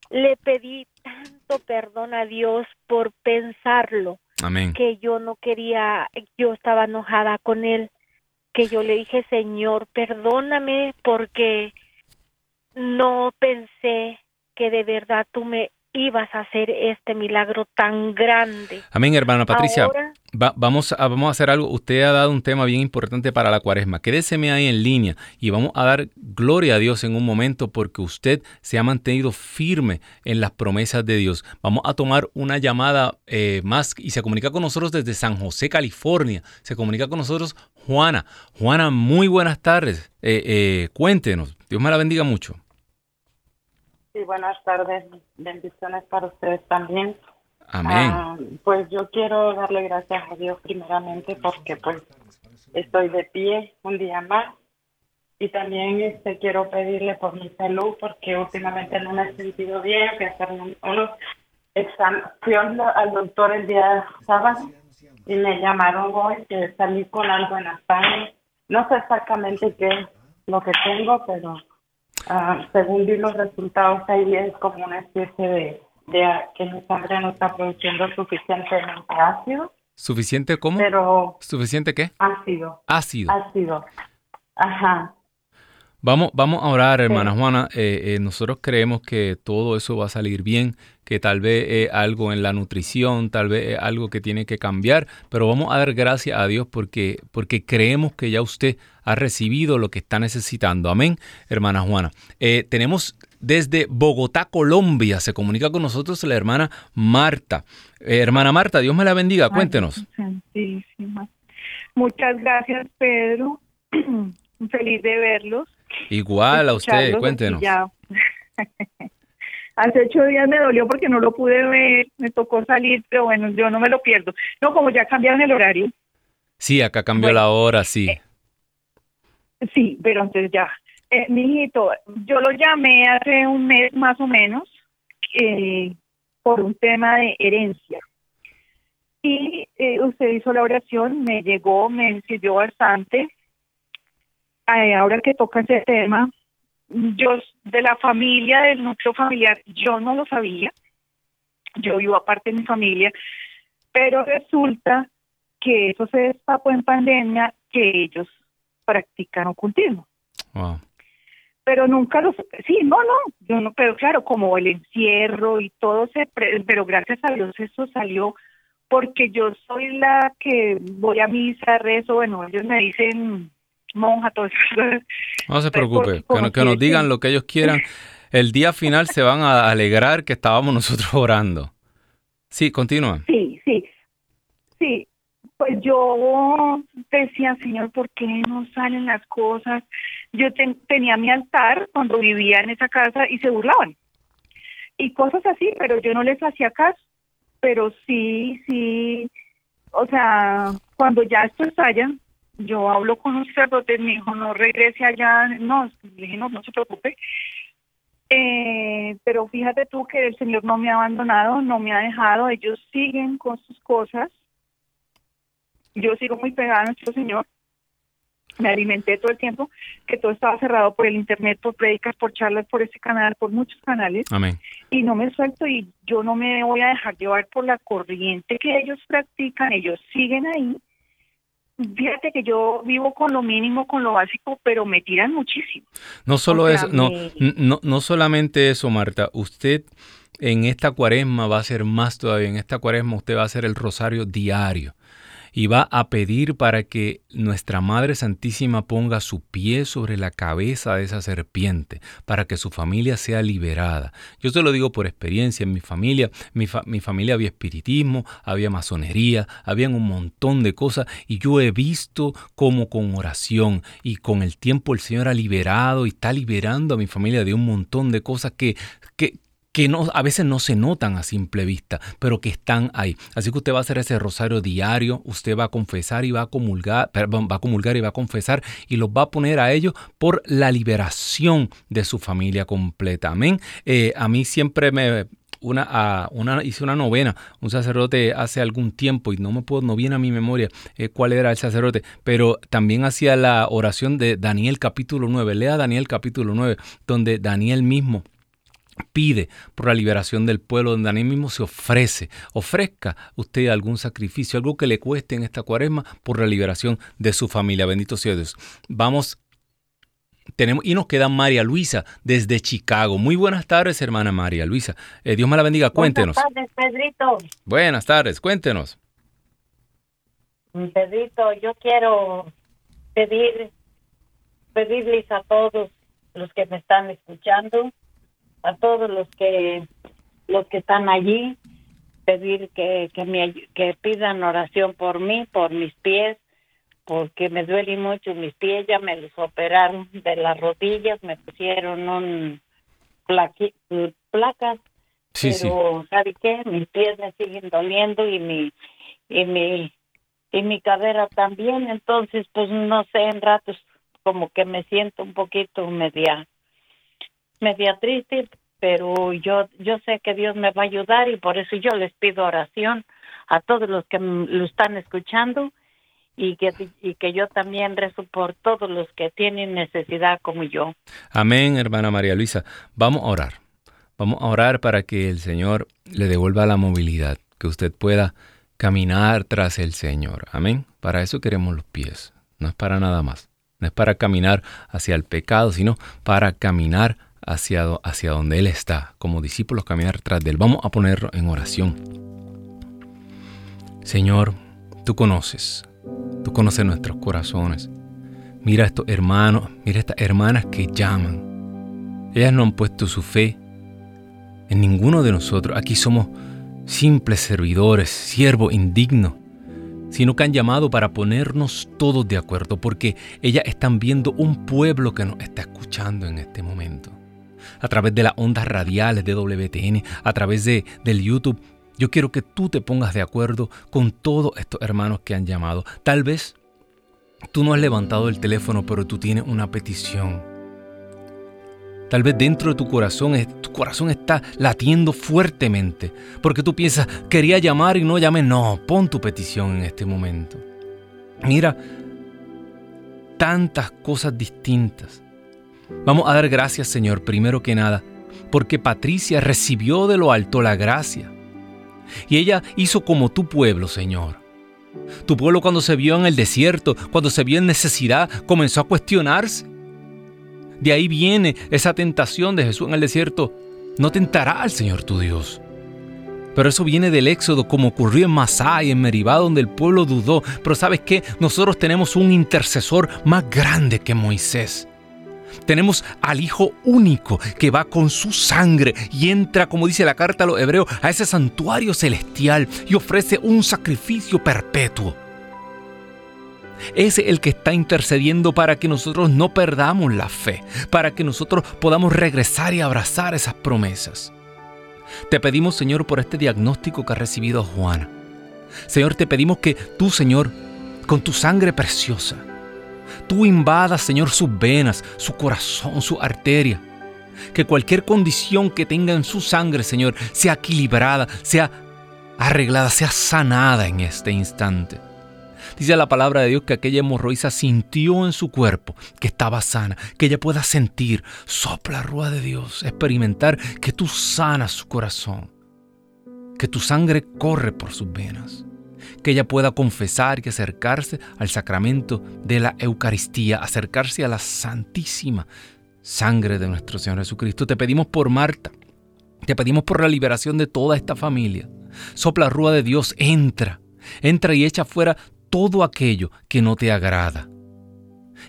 le pedí tanto perdón a Dios por pensarlo que yo no quería, yo estaba enojada con él, que yo le dije, Señor, perdóname porque no pensé que de verdad tú me ibas a hacer este milagro tan grande. Amén, hermana Patricia. vamos, a, vamos a hacer algo. Usted ha dado un tema bien importante para la cuaresma. Quédeseme ahí en línea y vamos a dar gloria a Dios en un momento porque usted se ha mantenido firme en las promesas de Dios. Vamos a tomar una llamada eh, más y se comunica con nosotros desde San José, California. Se comunica con nosotros Juana. Juana, muy buenas tardes. Eh, eh, cuéntenos. Dios me la bendiga mucho. Sí, buenas tardes. Bendiciones para ustedes también. Amén. Ah, pues yo quiero darle gracias a Dios primeramente porque pues estoy de pie un día más y también este quiero pedirle por mi salud porque últimamente no me he sentido bien, que hacer unos. Fui al doctor el día sábado y me llamaron hoy que salí con algo en la sangre. No sé exactamente qué es lo que tengo, pero Ah, según vi los resultados, ahí es como una especie de, que mi sangre no está produciendo suficientemente ácido. ¿Suficiente cómo? Pero, ¿Suficiente qué? Ácido. Ácido. Ácido. Ajá. Vamos, vamos a orar, hermana Juana. Eh, eh, nosotros creemos que todo eso va a salir bien, que tal vez es algo en la nutrición, tal vez es algo que tiene que cambiar, pero vamos a dar gracias a Dios porque, porque creemos que ya usted ha recibido lo que está necesitando. Amén, hermana Juana. Eh, tenemos desde Bogotá, Colombia, se comunica con nosotros la hermana Marta. hermana Marta, Dios me la bendiga, cuéntenos. Muchas gracias, Pedro. (clears throat) Feliz de verlos. Igual a usted, cuéntenos. (laughs) Hace ocho días me dolió porque no lo pude ver, me tocó salir, pero bueno, yo no me lo pierdo. No, como ya cambiaron el horario. Sí, acá cambió la hora, sí. Eh, sí, pero entonces ya. Eh, mijito, yo lo llamé hace un mes más o menos eh, por un tema de herencia. Y eh, usted hizo la oración, me llegó, me sirvió bastante ahora que toca ese tema, yo de la familia, del núcleo familiar, yo no lo sabía. Yo vivo aparte de mi familia, pero resulta que eso se destapó en pandemia que ellos practican ocultismo. pero nunca lo sí no no yo no pero claro como el encierro y todo se pero gracias a Dios eso salió porque yo soy la que voy a misa rezo bueno ellos me dicen monja todo eso (laughs) no se preocupe que, nos digan lo que ellos quieran. El día final se van a alegrar que estábamos (laughs) nosotros orando. Sí continúa. Sí sí. Sí pues yo decía, Señor, ¿por qué no salen las cosas? Yo tenía mi altar cuando vivía en esa casa y se burlaban. Y cosas así, pero yo no les hacía caso. Pero sí, sí, o sea, cuando ya esto estalla, yo hablo con los sacerdotes, mi hijo no regrese allá, no, dije, no, no se preocupe. Eh, pero fíjate tú que el Señor no me ha abandonado, no me ha dejado, ellos siguen con sus cosas yo sigo muy pegada a nuestro Señor. Me alimenté todo el tiempo, que todo estaba cerrado por el internet, por predicas, por charlas, por ese canal, por muchos canales. Amén. Y no me suelto y yo no me voy a dejar llevar por la corriente que ellos practican, ellos siguen ahí. Fíjate que yo vivo con lo mínimo, con lo básico, pero me tiran muchísimo. No solo eso, no, no, no solamente eso, Marta. Usted en esta cuaresma va a ser más todavía. En esta cuaresma usted va a hacer el rosario diario y va a pedir para que nuestra Madre Santísima ponga su pie sobre la cabeza de esa serpiente, para que su familia sea liberada. Yo te lo digo por experiencia, en mi familia, mi, familia había espiritismo, había masonería, había un montón de cosas y yo he visto cómo con oración y con el tiempo el Señor ha liberado y está liberando a mi familia de un montón de cosas que, que, que no, a veces no se notan a simple vista, pero que están ahí. Así que usted va a hacer ese rosario diario, usted va a confesar y va a comulgar, va a comulgar y va a confesar y los va a poner a ellos por la liberación de su familia completa. Amén. Eh, a mí siempre me, una, una, hice una novena, un sacerdote hace algún tiempo y no me puedo, no viene a mi memoria eh, cuál era el sacerdote, pero también hacía la oración de Daniel capítulo 9. Lea Daniel capítulo 9, donde Daniel mismo pide por la liberación del pueblo, donde Daniel mismo se ofrece. Ofrezca usted algún sacrificio, algo que le cueste en esta cuaresma por la liberación de su familia. Bendito sea Dios. Vamos. Tenemos, y nos queda María Luisa desde Chicago. Muy buenas tardes, hermana María Luisa. Eh, Dios me la bendiga. Cuéntenos. Buenas tardes, Pedrito. Buenas tardes, cuéntenos. Pedrito, yo quiero pedir, pedirles a todos los que me están escuchando a todos los que los que están allí pedir que que me que pidan oración por mí por mis pies porque me duelen mucho mis pies ya me los operaron de las rodillas me pusieron un placas sí, pero sabe qué mis pies me siguen doliendo y mi y mi y mi cadera también entonces pues no sé en ratos como que me siento un poquito media media triste, pero yo yo sé que Dios me va a ayudar y por eso yo les pido oración a todos los que lo están escuchando y que, y que yo también rezo por todos los que tienen necesidad como yo. Amén, hermana María Luisa. Vamos a orar. Vamos a orar para que el Señor le devuelva la movilidad, que usted pueda caminar tras el Señor. Amén. Para eso queremos los pies. No es para nada más. No es para caminar hacia el pecado, sino para caminar hacia, hacia donde Él está, como discípulos caminar tras de Él. Vamos a ponerlo en oración. Señor, tú conoces, tú conoces nuestros corazones. Mira a estos hermanos, mira a estas hermanas que llaman. Ellas no han puesto su fe en ninguno de nosotros. Aquí somos simples servidores, siervos indignos sino que han llamado para ponernos todos de acuerdo, porque ellas están viendo un pueblo que nos está escuchando en este momento a través de las ondas radiales de WTN, a través de, del YouTube. Yo quiero que tú te pongas de acuerdo con todos estos hermanos que han llamado. Tal vez tú no has levantado el teléfono, pero tú tienes una petición. Tal vez dentro de tu corazón, tu corazón está latiendo fuertemente, porque tú piensas, quería llamar y no llamé. No, pon tu petición en este momento. Mira, tantas cosas distintas Vamos a dar gracias, Señor, primero que nada, porque Patricia recibió de lo alto la gracia. Y ella hizo como tu pueblo, Señor. Tu pueblo cuando se vio en el desierto, cuando se vio en necesidad, comenzó a cuestionarse. De ahí viene esa tentación de Jesús en el desierto. No tentará al Señor tu Dios. Pero eso viene del éxodo, como ocurrió en Masá y en Meribá, donde el pueblo dudó. Pero sabes qué? Nosotros tenemos un intercesor más grande que Moisés. Tenemos al Hijo único que va con su sangre y entra, como dice la carta a los hebreos, a ese santuario celestial y ofrece un sacrificio perpetuo. Es el que está intercediendo para que nosotros no perdamos la fe, para que nosotros podamos regresar y abrazar esas promesas. Te pedimos, Señor, por este diagnóstico que ha recibido Juana. Señor, te pedimos que tú, Señor, con tu sangre preciosa, tú invadas, Señor, sus venas, su corazón, su arteria. Que cualquier condición que tenga en su sangre, Señor, sea equilibrada, sea arreglada, sea sanada en este instante. Dice la palabra de Dios que aquella hemorroísa sintió en su cuerpo que estaba sana, que ella pueda sentir, sopla rúa de Dios, experimentar que tú sanas su corazón, que tu sangre corre por sus venas, que ella pueda confesar y acercarse al sacramento de la Eucaristía, acercarse a la santísima sangre de nuestro Señor Jesucristo. Te pedimos por Marta, te pedimos por la liberación de toda esta familia. Sopla rúa de Dios, entra, entra y echa fuera todo aquello que no te agrada.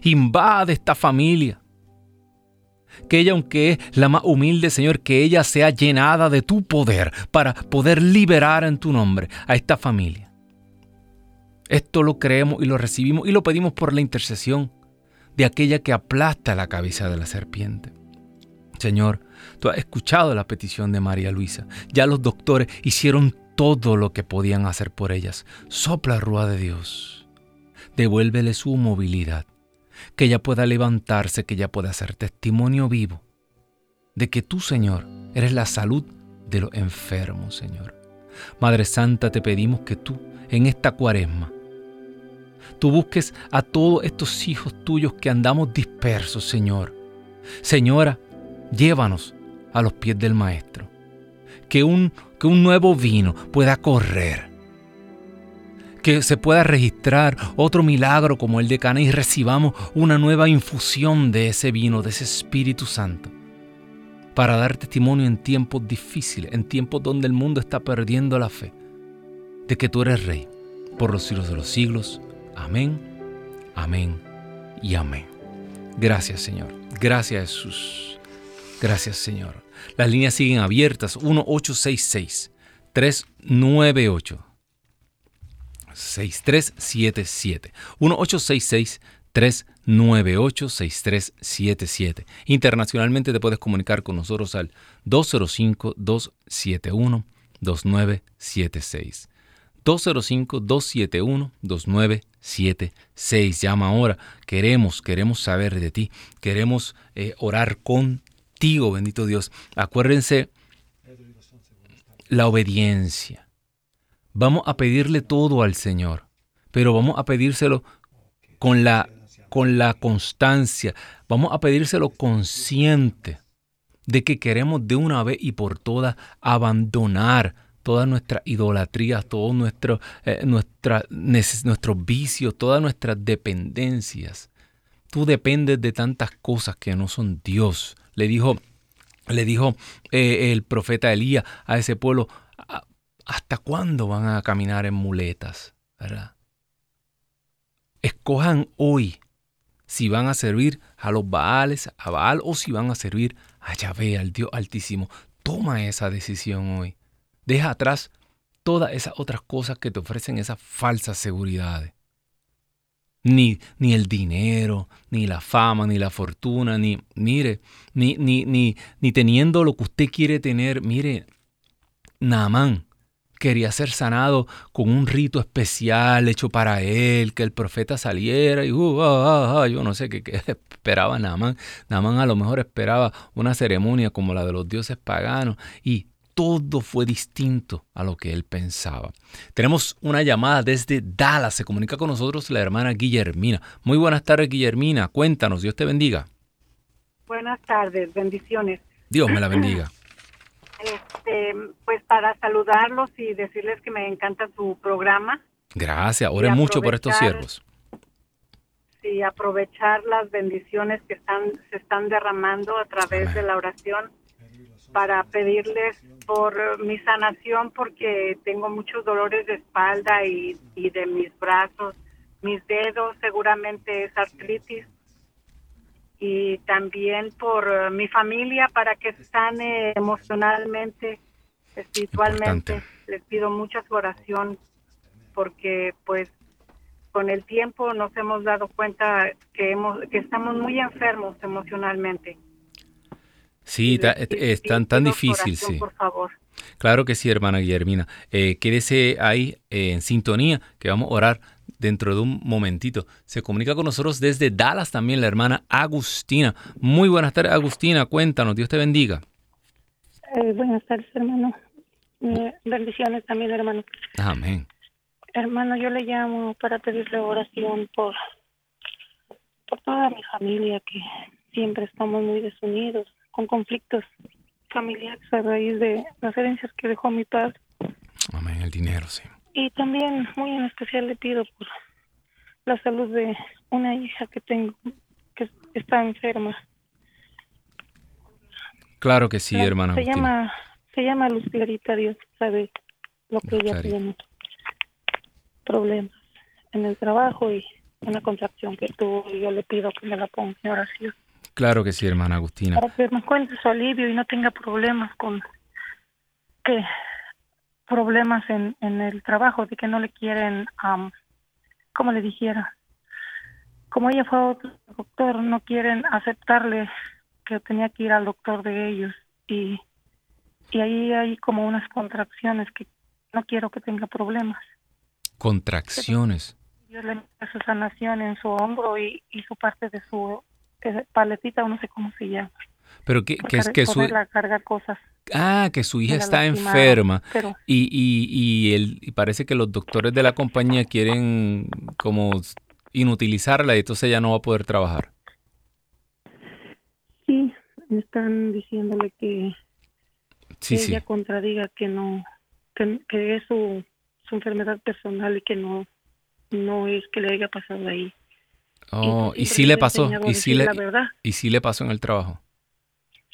Invade esta familia. Que ella, aunque es la más humilde, Señor, que ella sea llenada de tu poder para poder liberar en tu nombre a esta familia. Esto lo creemos y lo recibimos y lo pedimos por la intercesión de aquella que aplasta la cabeza de la serpiente. Señor, tú has escuchado la petición de María Luisa. Ya los doctores hicieron todo lo que podían hacer por ellas. Sopla rúa de Dios. Devuélvele su movilidad. Que ella pueda levantarse, que ella pueda ser testimonio vivo de que tú, Señor, eres la salud de los enfermos, Señor. Madre Santa, te pedimos que tú, en esta cuaresma, tú busques a todos estos hijos tuyos que andamos dispersos, Señor. Señora, llévanos a los pies del Maestro. Que un que un nuevo vino pueda correr, que se pueda registrar otro milagro como el de Cana y recibamos una nueva infusión de ese vino, de ese Espíritu Santo, para dar testimonio en tiempos difíciles, en tiempos donde el mundo está perdiendo la fe, de que tú eres Rey, por los siglos de los siglos. Amén, amén y amén. Gracias Señor, gracias Jesús, gracias Señor. Las líneas siguen abiertas. 1-866-398. 6377 1-866-398-6377. Internacionalmente te puedes comunicar con nosotros al 205-271-2976. 205-271-2976. Llama ahora. Queremos, queremos saber de ti. Queremos eh, orar con bendito Dios. Acuérdense la obediencia. Vamos a pedirle todo al Señor, pero vamos a pedírselo con la, con la constancia. Vamos a pedírselo consciente de que queremos de una vez y por todas abandonar todas nuestras idolatrías, todos nuestros, eh, nuestros vicios, todas nuestras dependencias. Tú dependes de tantas cosas que no son Dios le dijo, le dijo eh, el profeta Elías a ese pueblo, ¿hasta cuándo van a caminar en muletas? ¿verdad? Escojan hoy si van a servir a los Baales, a Baal, o si van a servir a Yahvé, al Dios Altísimo. Toma esa decisión hoy. Deja atrás todas esas otras cosas que te ofrecen esas falsas seguridades ni, ni el dinero, ni la fama, ni la fortuna, ni, mire, ni, ni, ni, ni teniendo lo que usted quiere tener. Mire, Naamán quería ser sanado con un rito especial hecho para él, que el profeta saliera y uh, ah, ah, ah, yo no sé qué, qué esperaba Naamán. Naamán a lo mejor esperaba una ceremonia como la de los dioses paganos y todo fue distinto a lo que él pensaba. Tenemos una llamada desde Dallas. Se comunica con nosotros la hermana Guillermina. Muy buenas tardes, Guillermina. Cuéntanos, Dios te bendiga. Buenas tardes, bendiciones. Dios me la bendiga. (clears throat) Este, pues para saludarlos y decirles que me encanta su programa. Gracias, oren mucho por estos siervos. y aprovechar las bendiciones que están se están derramando a través de la oración para pedirles por mi sanación porque tengo muchos dolores de espalda y, y de mis brazos, mis dedos, seguramente es artritis y también por eh, mi familia para que sane emocionalmente, espiritualmente. Les pido mucha su oración porque pues con el tiempo nos hemos dado cuenta que hemos que estamos muy enfermos emocionalmente. Sí, es tan, tan difícil, sí. Por favor. Claro que sí, hermana Guillermina. Eh, quédese ahí eh, en sintonía, que vamos a orar dentro de un momentito. Se comunica con nosotros desde Dallas también la hermana Agustina. Muy buenas tardes, Agustina. Cuéntanos, Dios te bendiga. Eh, buenas tardes, hermano. Eh, bendiciones también, hermano. Amén. Hermano, yo le llamo para pedirle oración por, por toda mi familia, que siempre estamos muy desunidos, con conflictos familiares a raíz de las herencias que dejó mi padre. Amén, el dinero, sí. Y también muy en especial le pido por la salud de una hija que tengo que está enferma. Claro que sí, hermana. Se llama se llama Luz Clarita, Dios sabe lo que ella tiene. Problemas en el trabajo y una contracción que tuvo y yo le pido que me la ponga en oración. Claro que sí, hermana Agustina. Para que me encuentre su alivio y no tenga problemas con que problemas en, en el trabajo, de que no le quieren, um, como le dijera, como ella fue otro doctor, no quieren aceptarle que tenía que ir al doctor de ellos y, y ahí hay como unas contracciones que no quiero que tenga problemas. Contracciones. Yo le su sanación en su hombro y, y su parte de su paletita, o no sé cómo se llama. Pero que, que su... cargar cosas. Ah, que su hija está enferma y, y, y, el, y parece que los doctores de la compañía quieren como inutilizarla y entonces ella no va a poder trabajar. Sí, están diciéndole que, sí, ella contradiga que no, que, que es su, su, enfermedad personal y que no, no es que le haya pasado ahí. Oh, y, sí le pasó, y sí le, y sí le pasó en el trabajo.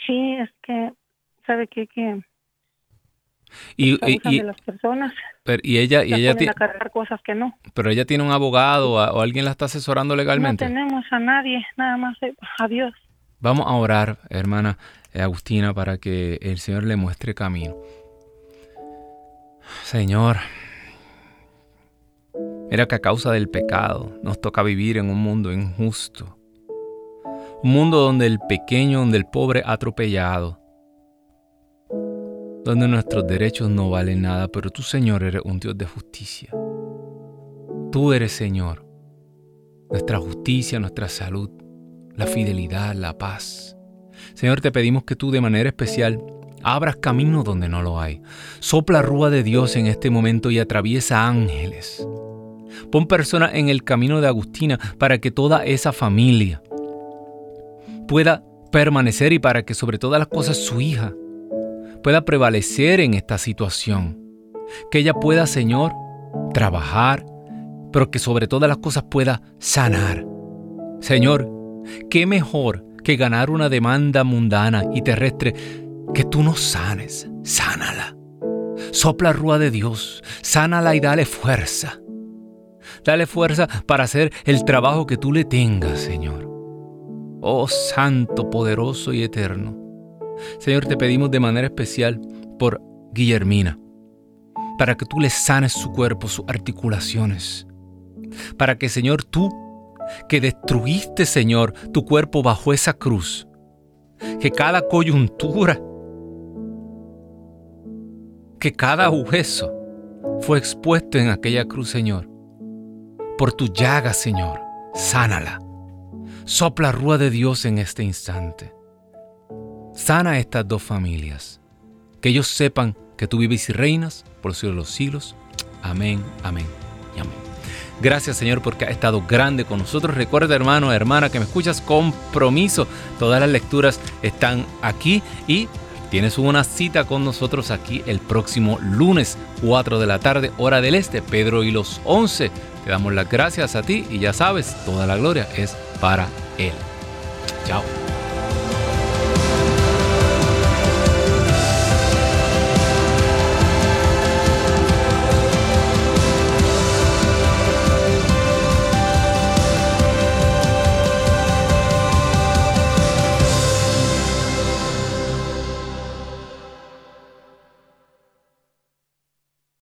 Sí, es que sabe que que y, y, las personas. Pero, y ella y ella tiene cargar cosas que no. Pero ella tiene un abogado o, alguien la está asesorando legalmente. No tenemos a nadie nada más eh, a Dios vamos a orar hermana Agustina para que el Señor le muestre camino. Señor mira que a causa del pecado nos toca vivir en un mundo injusto un mundo donde el pequeño donde el pobre atropellado donde nuestros derechos no valen nada, pero tú, Señor, eres un Dios de justicia. Tú eres, Señor, nuestra justicia, nuestra salud, la fidelidad, la paz. Señor, te pedimos que tú de manera especial abras camino donde no lo hay. Sopla rúa de Dios en este momento y atraviesa ángeles. Pon personas en el camino de Agustina para que toda esa familia pueda permanecer y para que sobre todas las cosas su hija pueda prevalecer en esta situación. Que ella pueda, Señor, trabajar, pero que sobre todas las cosas pueda sanar. Señor, qué mejor que ganar una demanda mundana y terrestre que tú nos sanes. Sánala. Sopla rúa de Dios, sánala y dale fuerza. Dale fuerza para hacer el trabajo que tú le tengas, Señor. Oh Santo, poderoso y eterno. Señor, te pedimos de manera especial por Guillermina, para que tú le sanes su cuerpo, sus articulaciones, para que, Señor, tú, que destruiste, Señor, tu cuerpo bajo esa cruz, que cada coyuntura, que cada hueso fue expuesto en aquella cruz, Señor, por tu llaga, Señor, sánala. Sopla rúa de Dios en este instante. Sana a estas dos familias. Que ellos sepan que tú vives y reinas por los siglos de los siglos. Amén, amén y amén. Gracias Señor porque ha estado grande con nosotros. Recuerda hermano, hermana que me escuchas, compromiso. Todas las lecturas están aquí y tienes una cita con nosotros aquí el próximo lunes 4 de la tarde, hora del este, Pedro y los 11. Te damos las gracias a ti y ya sabes, toda la gloria es para Él. Chao.